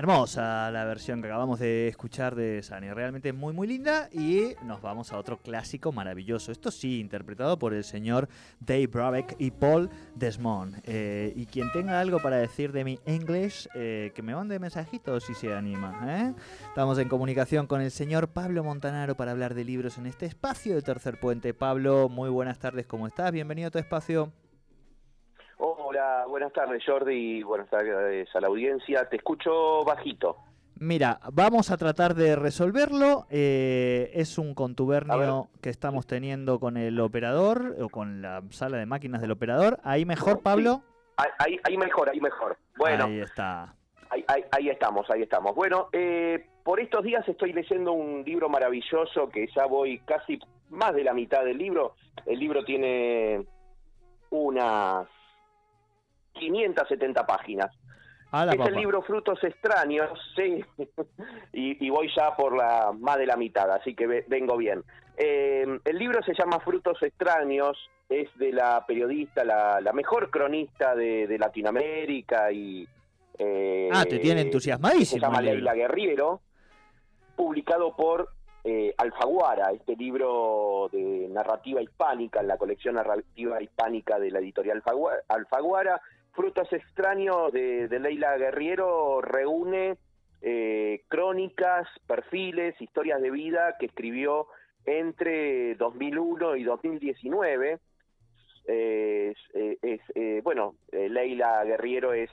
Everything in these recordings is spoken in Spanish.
Hermosa la versión que acabamos de escuchar de Sani, realmente muy muy linda y nos vamos a otro clásico maravilloso, esto sí, interpretado por el señor Dave Brabeck y Paul Desmond. Eh, y quien tenga algo para decir de mi English, eh, que me mande mensajitos si se anima. ¿eh? Estamos en comunicación con el señor Pablo Montanaro para hablar de libros en este espacio de Tercer Puente. Pablo, muy buenas tardes, ¿cómo estás? Bienvenido a tu espacio. Hola, buenas tardes Jordi, buenas tardes a la audiencia. Te escucho bajito. Mira, vamos a tratar de resolverlo. Eh, es un contubernio que estamos teniendo con el operador o con la sala de máquinas del operador. ¿Ahí mejor, Pablo? Ahí, ahí, mejor, ahí mejor. Bueno, ahí está. Ahí, ahí, estamos, ahí estamos. Bueno, eh, por estos días estoy leyendo un libro maravilloso que ya voy casi más de la mitad del libro. El libro tiene unas 570 páginas. es el libro Frutos Extraños, sí, y, voy ya por la más de la mitad, así que vengo bien. Eh, el libro se llama Frutos Extraños, es de la periodista, la, mejor cronista de, Latinoamérica y... Eh, ah, te tiene entusiasmadísimo. Se llama Leila Guerriero, publicado por eh, Alfaguara, este libro de narrativa hispánica, en la colección narrativa hispánica de la editorial Alfaguara Frutos Extraños de, Leila Guerriero reúne eh, crónicas, perfiles, historias de vida que escribió entre 2001 y 2019. Eh, es, eh, bueno, Leila Guerriero es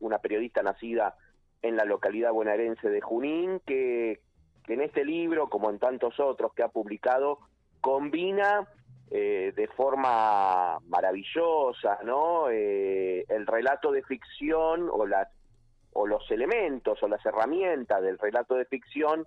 una periodista nacida en la localidad bonaerense de Junín, que, que en este libro, como en tantos otros que ha publicado, combina eh, de forma maravillosa, ¿no? Eh, el relato de ficción o las o los elementos o las herramientas del relato de ficción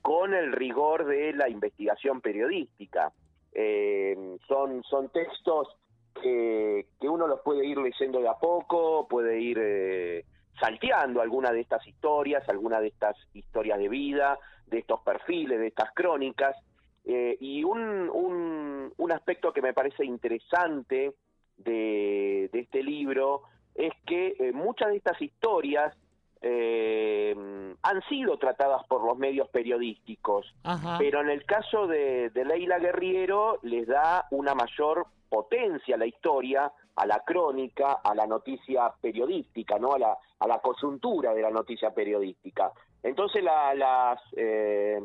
con el rigor de la investigación periodística. Eh, son, son textos que, que, uno los puede ir leyendo de a poco, puede ir salteando alguna de estas historias, alguna de estas historias de vida, de estos perfiles, de estas crónicas, eh, y un, un, un, aspecto que me parece interesante de, de este libro es que eh, muchas de estas historias eh, han sido tratadas por los medios periodísticos, pero en el caso de, de Leila Guerriero les da una mayor potencia a la historia, a la crónica, a la noticia periodística, ¿no? a, la, a la coyuntura de la noticia periodística. Entonces las, eh,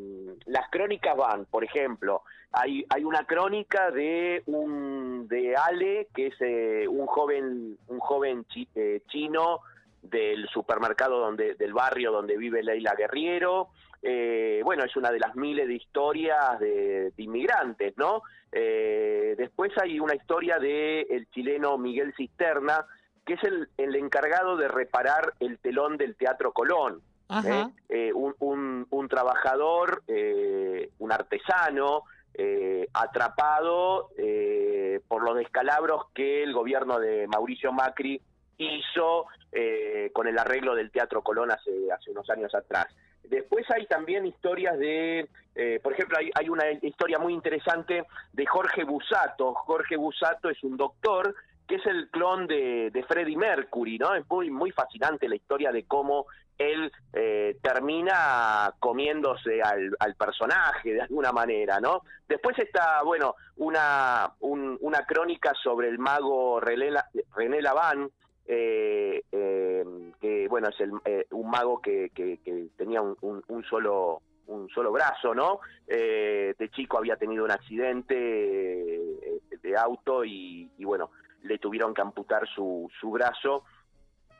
las crónicas van, por ejemplo, hay, hay una crónica de un de Ale, que es eh, un joven, un joven eh, chino del supermercado donde, del barrio donde vive Leila Guerriero. bueno, es una de las miles de historias de, inmigrantes, ¿no? después hay una historia de el chileno Miguel Cisterna, que es el, el encargado de reparar el telón del Teatro Colón. ¿Eh? Eh, un, un, trabajador, eh, un artesano, atrapado por los descalabros que el gobierno de Mauricio Macri hizo con el arreglo del Teatro Colón hace, hace unos años atrás. Después hay también historias de, por ejemplo, hay, hay, una historia muy interesante de Jorge Busato. Jorge Busato es un doctor que es el clon de, Freddie Mercury, ¿no? Es muy, muy fascinante la historia de cómo él eh, termina comiéndose al, personaje de alguna manera, ¿no? Después está, bueno, una, una crónica sobre el mago René, René Laván, eh, eh, que, bueno, es el, un mago que, que, tenía un, un, solo un solo brazo, ¿no? de chico había tenido un accidente de auto y, bueno, le tuvieron que amputar su, su brazo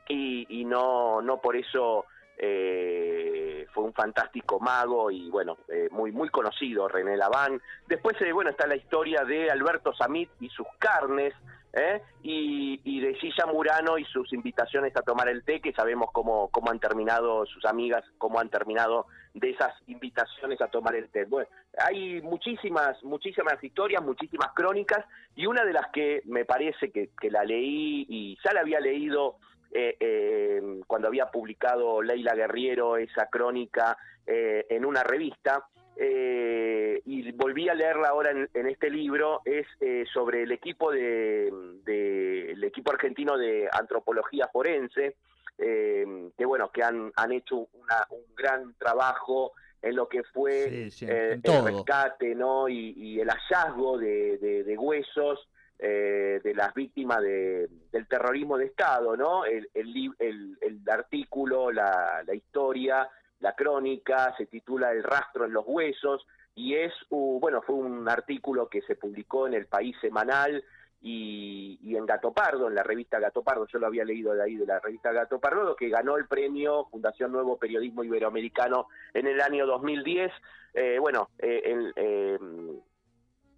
y, no, no por eso eh, fue un fantástico mago y bueno, eh, muy, muy conocido, René Laván. Después, eh, bueno, está la historia de Alberto Samit y sus carnes, ¿eh? y, y, de Silla Murano y sus invitaciones a tomar el té, que sabemos cómo, cómo han terminado sus amigas, cómo han terminado de esas invitaciones a tomar el té. Bueno, hay muchísimas, muchísimas historias, muchísimas crónicas, y una de las que me parece que, que la leí y ya la había leído eh, eh, cuando había publicado Leila Guerriero esa crónica eh, en una revista, eh, y volví a leerla ahora en, este libro, es eh, sobre el equipo de, el equipo argentino de antropología forense, eh, que bueno, que han, han hecho un gran trabajo en lo que fue el rescate ¿no? y, el hallazgo de, huesos de las víctimas de, del terrorismo de Estado, ¿no? El, el, el artículo, la, la historia la crónica, se titula El rastro en los huesos y es, bueno, fue un artículo que se publicó en el País Semanal y, en Gato Pardo, en la revista Gato Pardo, yo lo había leído de ahí de la revista Gato Pardo, que ganó el premio Fundación Nuevo Periodismo Iberoamericano en el año 2010. Eh, bueno, eh, eh,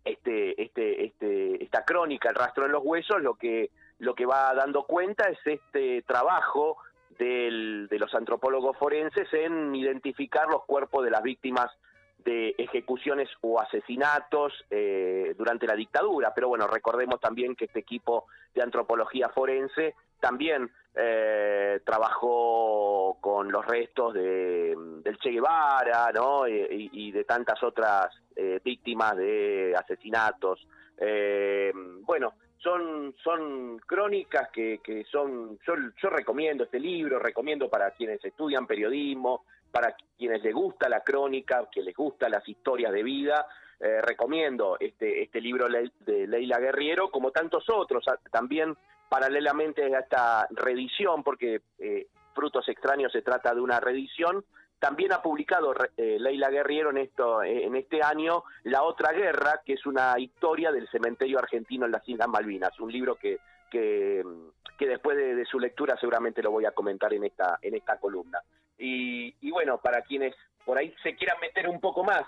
este, este, este, esta crónica, El rastro en los huesos, lo que, lo que va dando cuenta es este trabajo de los antropólogos forenses en identificar los cuerpos de las víctimas de ejecuciones o asesinatos eh, durante la dictadura. Pero bueno, recordemos también que este equipo de antropología forense también eh, trabajó con los restos de, del Che Guevara ¿no? y, de tantas otras eh, víctimas de asesinatos. bueno, son, son crónicas que, que son, yo, yo recomiendo este libro, recomiendo para quienes estudian periodismo, para quienes les gusta la crónica, que les gusta las historias de vida, eh, recomiendo este, este libro de Leila Guerriero, como tantos otros, también paralelamente a esta reedición, porque eh, Frutos Extraños se trata de una reedición, también ha publicado eh, Leila Guerriero en, esto, eh, en este año La Otra Guerra, que es una historia del cementerio argentino en las Islas Malvinas, un libro que, que, después de, su lectura seguramente lo voy a comentar en esta, en esta columna. Y, bueno, para quienes por ahí se quieran meter un poco más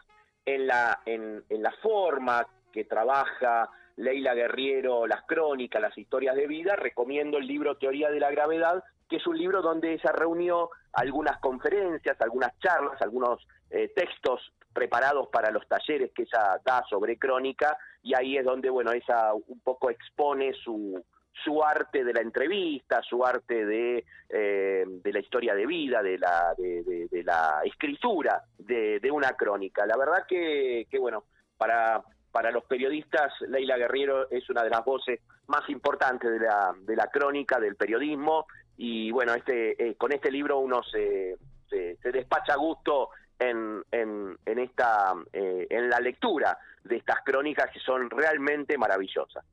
en la, en, en la forma que trabaja Leila Guerriero, las crónicas, las historias de vida, recomiendo el libro Teoría de la Gravedad, que es un libro donde ella reunió algunas conferencias, algunas charlas, algunos eh, textos preparados para los talleres que ella da sobre crónica, y ahí es donde, bueno, ella un poco expone su, su arte de la entrevista, su arte de, eh, de la historia de vida, de la, de, de, la escritura de, de, una crónica. La verdad que, que bueno, para, para los periodistas, Leila Guerriero es una de las voces más importantes de la, de la crónica, del periodismo, y bueno, este, eh, con este libro uno se, se, despacha a gusto en, en, en esta, eh, en la lectura de estas crónicas que son realmente maravillosas.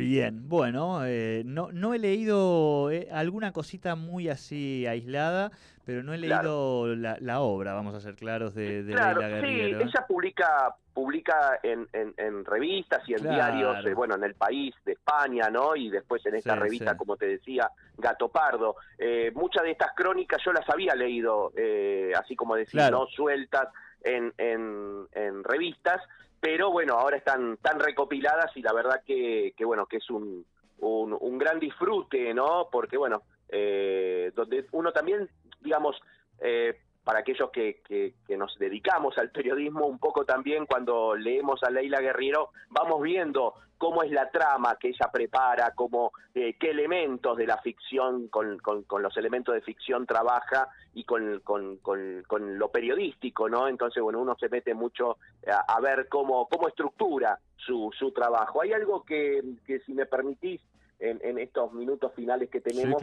Bien, bueno, eh, no, no he leído alguna cosita muy así aislada, pero no he leído la, obra, vamos a ser claros, de, de claro, Sí, ella publica publica en, en, revistas y en diarios, eh, bueno, en el país de España, ¿no? Y después en esta revista, como te decía, Gato Pardo. Eh, muchas de estas crónicas yo las había leído, eh, así como decía, ¿no? Sueltas en, en, revistas, pero bueno, ahora están tan recopiladas y la verdad que, que bueno, que es un, un, un gran disfrute, ¿no? Porque bueno, donde uno también, digamos, eh, para aquellos que, que, nos dedicamos al periodismo, un poco también cuando leemos a Leila Guerriero, vamos viendo cómo es la trama que ella prepara, cómo, eh, qué elementos de la ficción, con, con, los elementos de ficción trabaja y con, con, lo periodístico, ¿no? Entonces, bueno, uno se mete mucho a, ver cómo, cómo estructura su, su trabajo. Hay algo que, que si me permitís, en, estos minutos finales que tenemos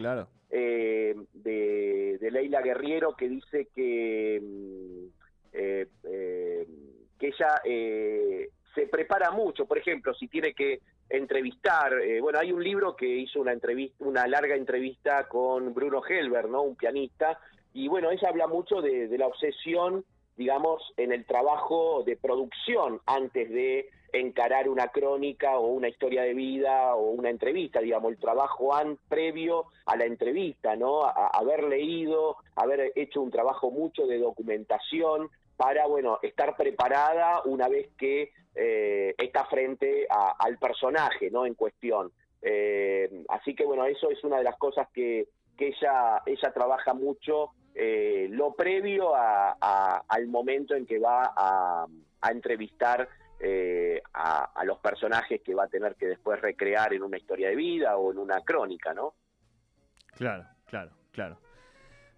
eh, de, Leila Guerriero que dice que mm, eh, eh, que ella se prepara mucho. Por ejemplo si tiene que entrevistar bueno hay un libro que hizo una entrevista una larga entrevista con Bruno Helber no un pianista. Y bueno ella habla mucho de, de la obsesión digamos en el trabajo de producción antes de encarar una crónica o una historia de vida o una entrevista, digamos, el trabajo previo a la entrevista, ¿no? haber leído, haber hecho un trabajo mucho de documentación para, bueno, estar preparada una vez que eh, está frente al personaje, ¿no? En cuestión. Eh, así que, bueno, eso es una de las cosas que, que ella, ella trabaja mucho, eh, lo previo al momento en que va a, entrevistar a, a, los personajes que va a tener que después recrear en una historia de vida o en una crónica, ¿no? Claro, claro, claro.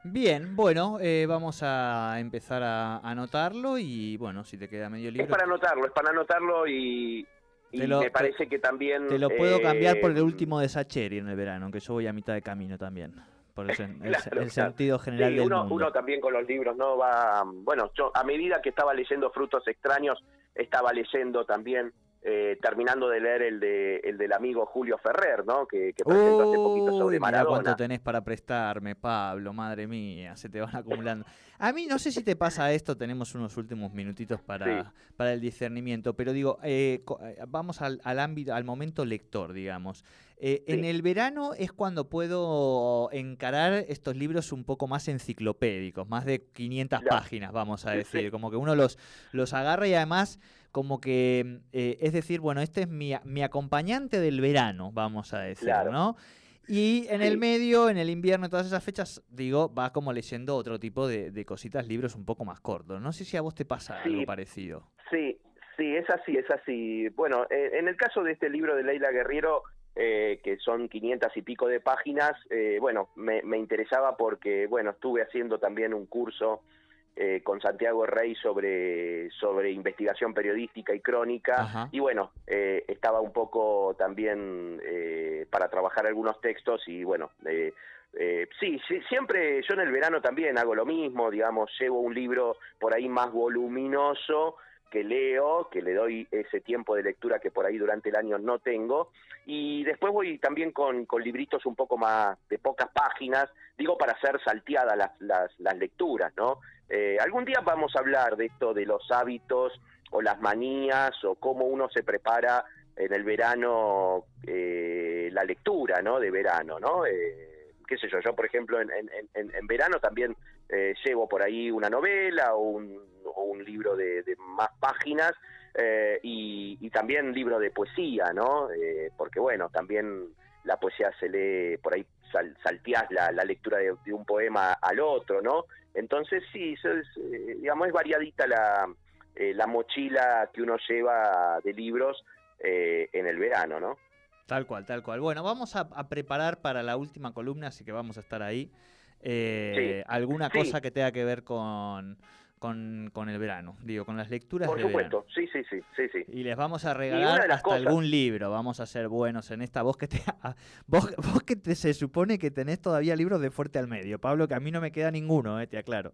Bien, bueno, eh, vamos a empezar a anotarlo y bueno, si te queda medio libro. Es para anotarlo, es para anotarlo y, me parece que también. Te lo puedo cambiar por el eh, último de Sacheri en el verano, aunque yo voy a mitad de camino también. Por el, sentido general del uno, mundo. uno también con los libros, ¿no? Va. Bueno, yo a medida que estaba leyendo Frutos Extraños, estaba leyendo también eh, terminando de leer el de el del amigo Julio Ferrer, ¿no? Que, presentó hace poquito sobre Maradona. cuánto tenés para prestarme, Pablo, madre mía, se te van acumulando. A mí no sé si te pasa esto, tenemos unos últimos minutitos para, para el discernimiento, pero digo, eh, eh, vamos al, ámbito, al momento lector, digamos. En el verano es cuando puedo encarar estos libros un poco más enciclopédicos, más de 500 páginas, vamos a decir, como que uno los, los agarra y además como que, eh, es decir, bueno, este es mi, mi, acompañante del verano, vamos a decir, ¿no? Y en el medio, en el invierno, todas esas fechas, digo, va como leyendo otro tipo de, cositas, libros un poco más cortos. No sé si a vos te pasa algo parecido. Sí, sí, es así, es así. Bueno, eh, en el caso de este libro de Leila Guerriero, eh, que son 500 y pico de páginas, bueno, me, me, interesaba porque, bueno, estuve haciendo también un curso eh, con Santiago Rey sobre, sobre investigación periodística y crónica. Y bueno, eh, estaba un poco también eh, para trabajar algunos textos y bueno, sí, sí, siempre yo en el verano también hago lo mismo, digamos, llevo un libro por ahí más voluminoso que leo, que le doy ese tiempo de lectura que por ahí durante el año no tengo, y después voy también con, con libritos un poco más de pocas páginas, digo para hacer salteadas las, las, las lecturas, ¿no? Eh, algún día vamos a hablar de esto de los hábitos o las manías o cómo uno se prepara en el verano eh, la lectura, ¿no? De verano, ¿no? Eh, qué sé yo, yo por ejemplo en, en, en verano también llevo por ahí una novela o un, o un libro de, más páginas y, y, también libro de poesía, ¿no? porque bueno, también la poesía se lee por ahí sal, salteás la, lectura de, un poema al otro, ¿no? Entonces sí, eso es, eh, digamos, es variadita la, eh, la mochila que uno lleva de libros eh, en el verano, ¿no? Tal cual, tal cual. Bueno, vamos a, preparar para la última columna, así que vamos a estar ahí. ¿Alguna cosa que tenga que ver con, con, con, el verano, digo, con las lecturas Por supuesto, sí, sí, sí, sí, sí. Y les vamos a regalar hasta algún libro, vamos a ser buenos en esta. Vos que te, vos, vos que te, se supone que tenés todavía libros de fuerte al medio, Pablo, que a mí no me queda ninguno, eh, te aclaro.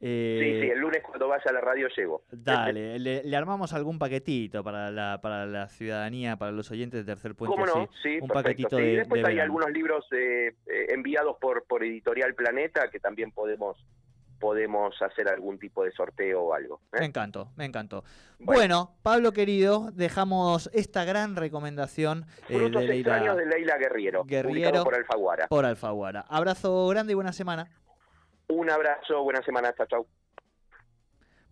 Eh, sí, sí, el lunes cuando vaya a la radio llego. Dale, le, armamos algún paquetito para la, para la ciudadanía, para los oyentes de Tercer Puente. ¿Cómo no? Sí, un paquetito de, después hay algunos libros eh, enviados por, por Editorial Planeta que también podemos podemos hacer algún tipo de sorteo o algo. ¿eh? Me encantó, me encantó. Bueno. Pablo querido, dejamos esta gran recomendación eh, de, Leila, de Leila Guerriero, Guerriero por Alfaguara. Por Alfaguara. Abrazo grande y buena semana. Un abrazo, buena semana, chao, chao.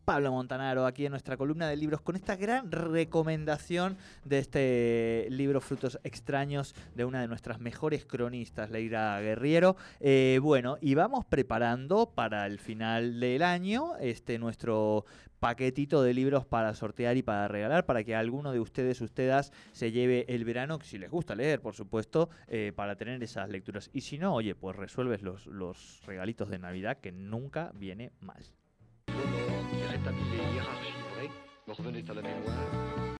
Pablo Montanaro aquí en nuestra columna de libros con esta gran recomendación de este libro Frutos Extraños de una de nuestras mejores cronistas, Leira Guerriero. Eh, bueno, y vamos preparando para el final del año este nuestro paquetito de libros para sortear y para regalar, para que alguno de ustedes, ustedes, se lleve el verano, si les gusta leer, por supuesto, eh, para tener esas lecturas. Y si no, oye, pues resuelves los, los regalitos de Navidad, que nunca viene mal. irrétablie et hiérarchie vraie me revenait à la mémoire,